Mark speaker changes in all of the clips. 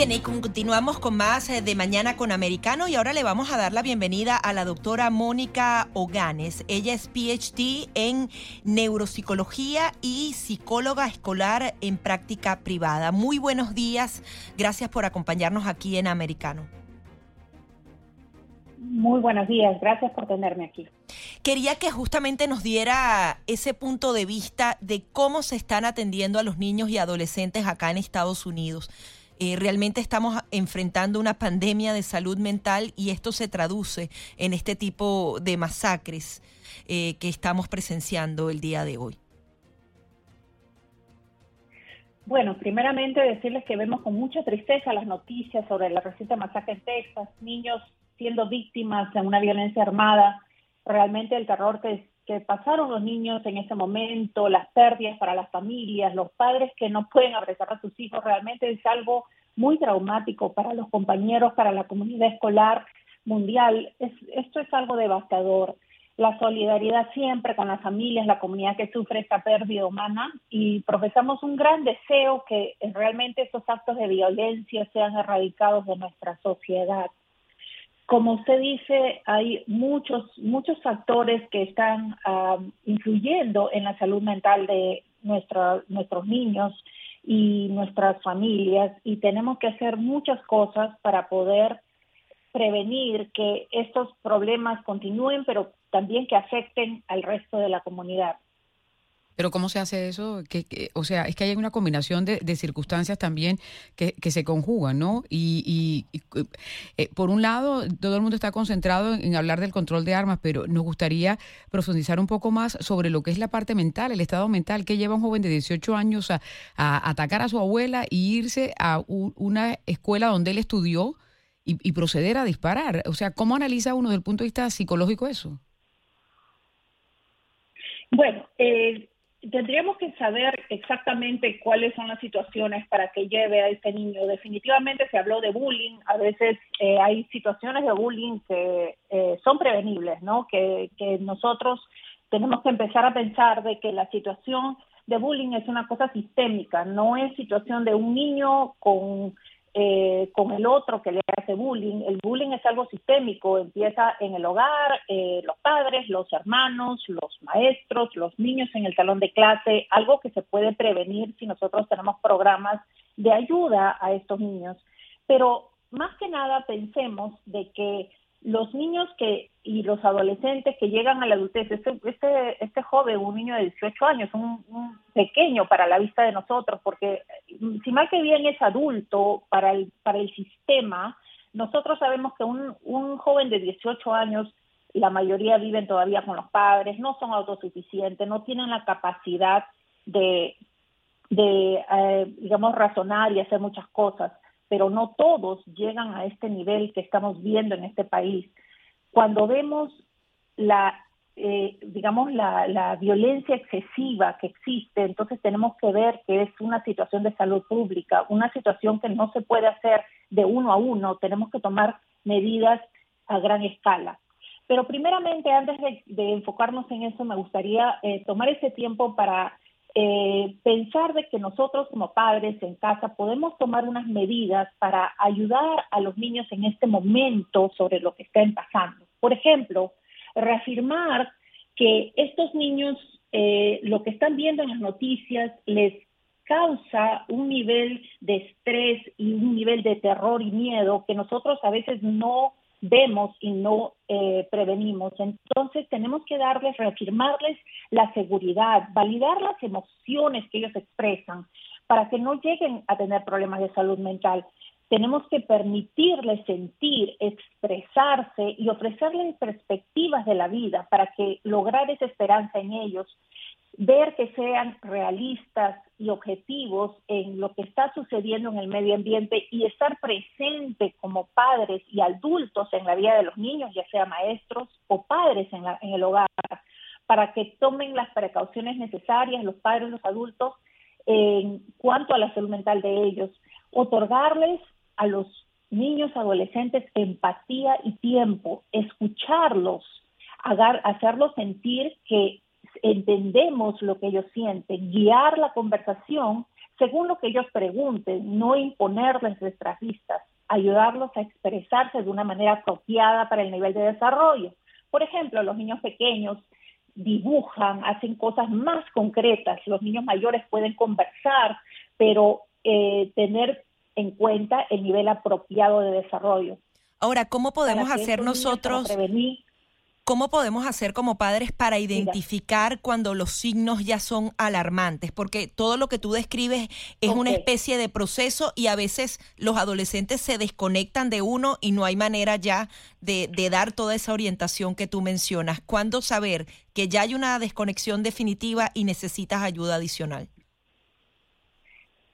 Speaker 1: Bien, y continuamos con más eh, de Mañana con Americano y ahora le vamos a dar la bienvenida a la doctora Mónica Oganes. Ella es PhD en neuropsicología y psicóloga escolar en práctica privada. Muy buenos días, gracias por acompañarnos aquí en Americano.
Speaker 2: Muy buenos días, gracias por tenerme aquí.
Speaker 1: Quería que justamente nos diera ese punto de vista de cómo se están atendiendo a los niños y adolescentes acá en Estados Unidos. Eh, realmente estamos enfrentando una pandemia de salud mental y esto se traduce en este tipo de masacres eh, que estamos presenciando el día de hoy.
Speaker 2: Bueno, primeramente decirles que vemos con mucha tristeza las noticias sobre la reciente masacre en Texas, niños siendo víctimas de una violencia armada. Realmente el terror que, que pasaron los niños en ese momento, las pérdidas para las familias, los padres que no pueden abrazar a sus hijos, realmente es algo muy traumático para los compañeros, para la comunidad escolar mundial. esto es algo devastador. La solidaridad siempre con las familias, la comunidad que sufre esta pérdida humana y profesamos un gran deseo que realmente estos actos de violencia sean erradicados de nuestra sociedad. Como usted dice, hay muchos, muchos factores que están ah, influyendo en la salud mental de nuestros niños y nuestras familias y tenemos que hacer muchas cosas para poder prevenir que estos problemas continúen, pero también que afecten al resto de la comunidad.
Speaker 3: Pero ¿cómo se hace eso? Que, o sea, es que hay una combinación de, circunstancias también que, se conjugan, ¿no? Y, eh, por un lado, todo el mundo está concentrado en, hablar del control de armas, pero nos gustaría profundizar un poco más sobre lo que es la parte mental, el estado mental que lleva un joven de 18 años a, atacar a su abuela e irse a una escuela donde él estudió y, proceder a disparar. O sea, ¿cómo analiza uno desde el punto de vista psicológico eso?
Speaker 2: Bueno, eh, tendríamos que saber exactamente cuáles son las situaciones para que lleve a este niño. Definitivamente se habló de bullying, a veces eh, hay situaciones de bullying que eh, son prevenibles, ¿no? Que, que nosotros tenemos que empezar a pensar de que la situación de bullying es una cosa sistémica, no es situación de un niño con eh, con el otro que le hace bullying. El bullying es algo sistémico, empieza en el hogar, eh, los padres, los hermanos, los maestros, los niños en el salón de clase, algo que se puede prevenir si nosotros tenemos programas de ayuda a estos niños. Pero más que nada pensemos de que los niños que y los adolescentes que llegan a la adultez, este, este, este joven, un niño de 18 años, un, un, pequeño para la vista de nosotros, porque mm, si mal que bien es adulto para el, para el sistema, nosotros sabemos que un, un joven de 18 años, la mayoría viven todavía con los padres, no son autosuficientes, no tienen la capacidad de, de eh, digamos, razonar y hacer muchas cosas pero no todos llegan a este nivel que estamos viendo en este país. Cuando vemos la, eh, digamos, la, violencia excesiva que existe, entonces tenemos que ver que es una situación de salud pública, una situación que no se puede hacer de uno a uno, tenemos que tomar medidas a gran escala. Pero primeramente, antes de, enfocarnos en eso, me gustaría eh, tomar ese tiempo para eh, pensar de que nosotros como padres en casa podemos tomar unas medidas para ayudar a los niños en este momento sobre lo que están pasando. Por ejemplo, reafirmar que estos niños eh, lo que están viendo en las noticias les causa un nivel de estrés y un nivel de terror y miedo que nosotros a veces no vemos y no eh, prevenimos. Entonces tenemos que darles, reafirmarles la seguridad, validar las emociones que ellos expresan para que no lleguen a tener problemas de salud mental. Tenemos que permitirles sentir, expresarse y ofrecerles perspectivas de la vida para que lograr esa esperanza en ellos ver que sean realistas y objetivos en lo que está sucediendo en el medio ambiente y estar presente como padres y adultos en la vida de los niños, ya sea maestros o padres en, en el hogar, para que tomen las precauciones necesarias, los padres, los adultos, en cuanto a la salud mental de ellos, otorgarles a los niños, adolescentes empatía y tiempo, escucharlos, hacerlos sentir que entendemos lo que ellos sienten, guiar la conversación según lo que ellos pregunten, no imponerles nuestras vistas, ayudarlos a expresarse de una manera apropiada para el nivel de desarrollo. Por ejemplo, los niños pequeños dibujan, hacen cosas más concretas, los niños mayores pueden conversar, pero eh, tener en cuenta el nivel apropiado de desarrollo.
Speaker 1: Ahora, ¿cómo podemos hacer nosotros? ¿Cómo podemos hacer como padres para identificar cuando los signos ya son alarmantes? Porque todo lo que tú describes es una especie de proceso y a veces los adolescentes se desconectan de uno y no hay manera ya de, de dar toda esa orientación que tú mencionas. ¿Cuándo saber que ya hay una desconexión definitiva y necesitas ayuda adicional?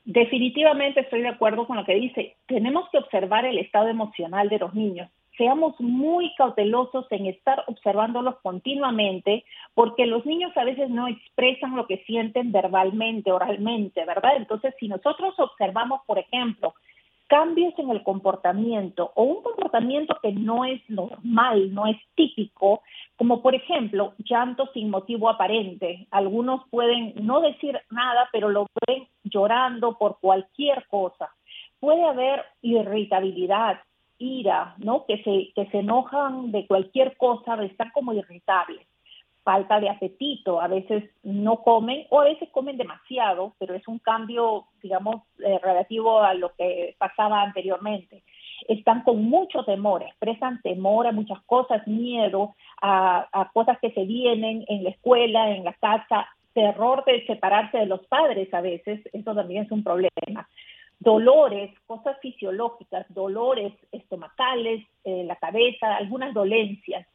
Speaker 2: Definitivamente estoy de acuerdo con lo que dice. Tenemos que observar el estado emocional de los niños seamos muy cautelosos en estar observándolos continuamente, porque los niños a veces no expresan lo que sienten verbalmente, oralmente, ¿verdad? Entonces, si nosotros observamos, por ejemplo, cambios en el comportamiento o un comportamiento que no es normal, no es típico, como por ejemplo llanto sin motivo aparente. Algunos pueden no decir nada, pero lo ven llorando por cualquier cosa. Puede haber irritabilidad, ira, ¿no? Que se, que se enojan de cualquier cosa, de estar como irritables, falta de apetito, a veces no comen o a veces comen demasiado, pero es un cambio, digamos, eh, relativo a lo que pasaba anteriormente. Están con mucho temor, expresan temor a muchas cosas, miedo a, a cosas que se vienen en la escuela, en la casa, terror de separarse de los padres a veces, eso también es un problema dolores, cosas fisiológicas, dolores estomacales, eh, la cabeza, algunas dolencias,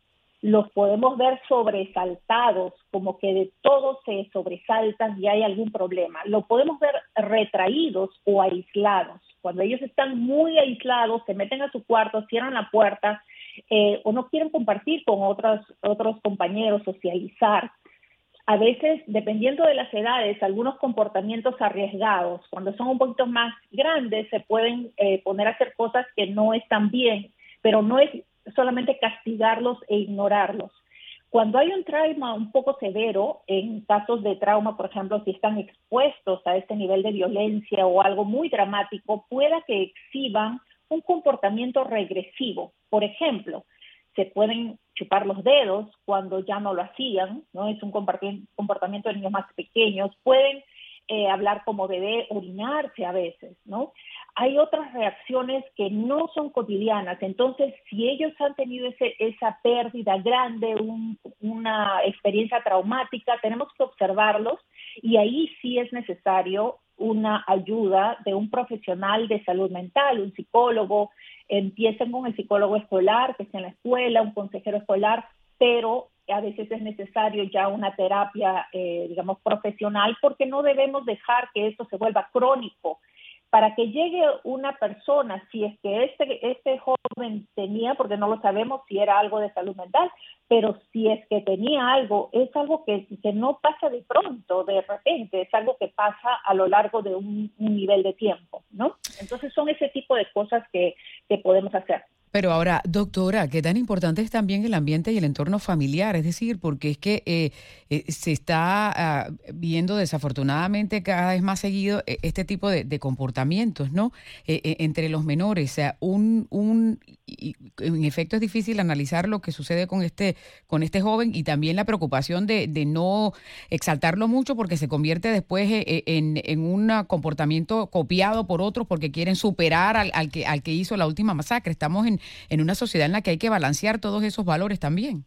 Speaker 2: los podemos ver sobresaltados, como que de todo se sobresaltan y hay algún problema. Lo podemos ver retraídos o aislados. Cuando ellos están muy aislados, se meten a su cuarto, cierran la puerta eh, o no quieren compartir con otros, otros compañeros, socializar a veces, dependiendo de las edades, algunos comportamientos arriesgados, cuando son un poquito más grandes, se pueden eh, poner a hacer cosas que no están bien, pero no es solamente castigarlos e ignorarlos. Cuando hay un trauma un poco severo, en casos de trauma, por ejemplo, si están expuestos a este nivel de violencia o algo muy dramático, pueda que exhiban un comportamiento regresivo. Por ejemplo, se pueden chupar los dedos cuando ya no lo hacían, ¿no? Es un comportamiento de niños más pequeños, pueden eh, hablar como bebé, orinarse a veces, ¿no? Hay otras reacciones que no son cotidianas, entonces si ellos han tenido ese, esa pérdida grande, una experiencia traumática, tenemos que observarlos y ahí sí es necesario una ayuda de un profesional de salud mental, un psicólogo, empiecen con el psicólogo escolar, que está en la escuela, un consejero escolar, pero a veces es necesario ya una terapia, eh, digamos, profesional, porque no debemos dejar que esto se vuelva crónico para que llegue una persona, si es que este, este joven tenía, porque no lo sabemos si era algo de salud mental, pero si es que tenía algo, es algo que, que no pasa de pronto, de repente, es algo que pasa a lo largo de un nivel de tiempo, ¿no? Entonces son ese tipo de cosas que, que podemos hacer.
Speaker 3: Pero ahora, doctora, ¿qué tan importante es también el ambiente y el entorno familiar? Es decir, porque es que eh, eh, se está ah, viendo desafortunadamente cada vez más seguido eh, este tipo de, comportamientos, ¿no? entre los menores. O sea, un, un en efecto es difícil analizar lo que sucede con este, con este joven y también la preocupación de, de no exaltarlo mucho porque se convierte después en, en, un comportamiento copiado por otros porque quieren superar al, al, que, al que hizo la última masacre. Estamos en, en una sociedad en la que hay que balancear todos esos valores también.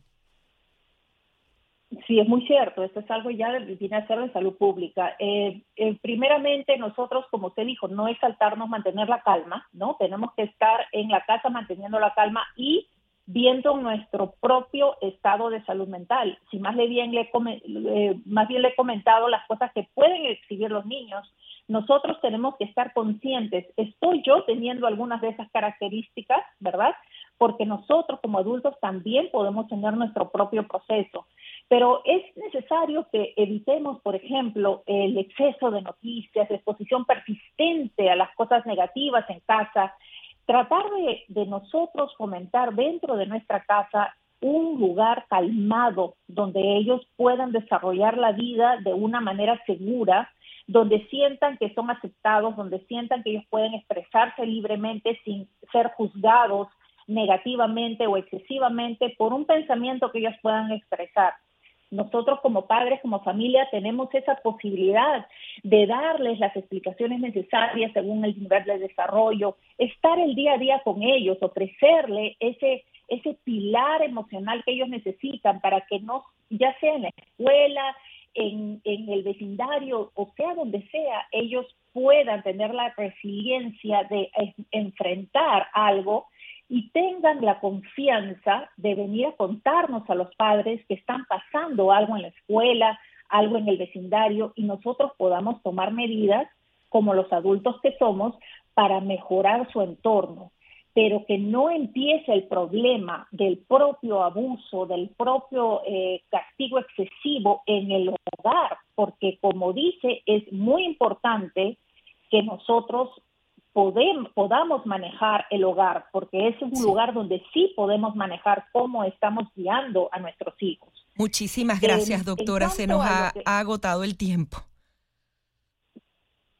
Speaker 2: Sí, es muy cierto. Esto es algo ya viene a ser de salud pública. Eh, eh, primeramente, nosotros, como usted dijo, no es saltarnos, mantener la calma, ¿no? Tenemos que estar en la casa manteniendo la calma y viendo nuestro propio estado de salud mental. Si más, le bien le, eh, más bien le he comentado las cosas que pueden exhibir los niños, nosotros tenemos que estar conscientes, estoy yo teniendo algunas de esas características, ¿verdad? Porque nosotros como adultos también podemos tener nuestro propio proceso. Pero es necesario que evitemos, por ejemplo, el exceso de noticias, exposición persistente a las cosas negativas en casa, tratar de, de nosotros fomentar dentro de nuestra casa un lugar calmado donde ellos puedan desarrollar la vida de una manera segura, donde sientan que son aceptados, donde sientan que ellos pueden expresarse libremente sin ser juzgados negativamente o excesivamente por un pensamiento que ellos puedan expresar. Nosotros como padres, como familia, tenemos esa posibilidad de darles las explicaciones necesarias según el nivel de desarrollo, estar el día a día con ellos, ofrecerle ese, ese pilar emocional que ellos necesitan para que no, ya sea en la escuela, en, en el vecindario, o sea donde sea, ellos puedan tener la resiliencia de enfrentar algo y tengan la confianza de venir a contarnos a los padres que están pasando algo en la escuela, algo en el vecindario y nosotros podamos tomar medidas como los adultos que somos para mejorar su entorno, pero que no empiece el problema del propio abuso, del propio eh, castigo excesivo en el hogar, porque como dice, es muy importante que nosotros podamos manejar el hogar, porque es un lugar donde sí podemos manejar cómo estamos guiando a nuestros hijos.
Speaker 1: Muchísimas gracias, doctora. Se nos ha, agotado el tiempo.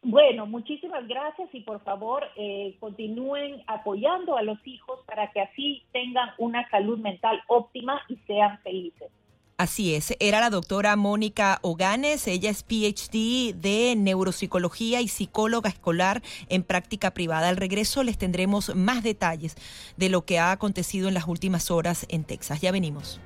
Speaker 2: Bueno, muchísimas gracias y por favor eh, continúen apoyando a los hijos para que así tengan una salud mental óptima y sean felices.
Speaker 1: Así es, era la doctora Mónica Oganes, ella es PhD de neuropsicología y psicóloga escolar en práctica privada. Al regreso les tendremos más detalles de lo que ha acontecido en las últimas horas en Texas. Ya venimos.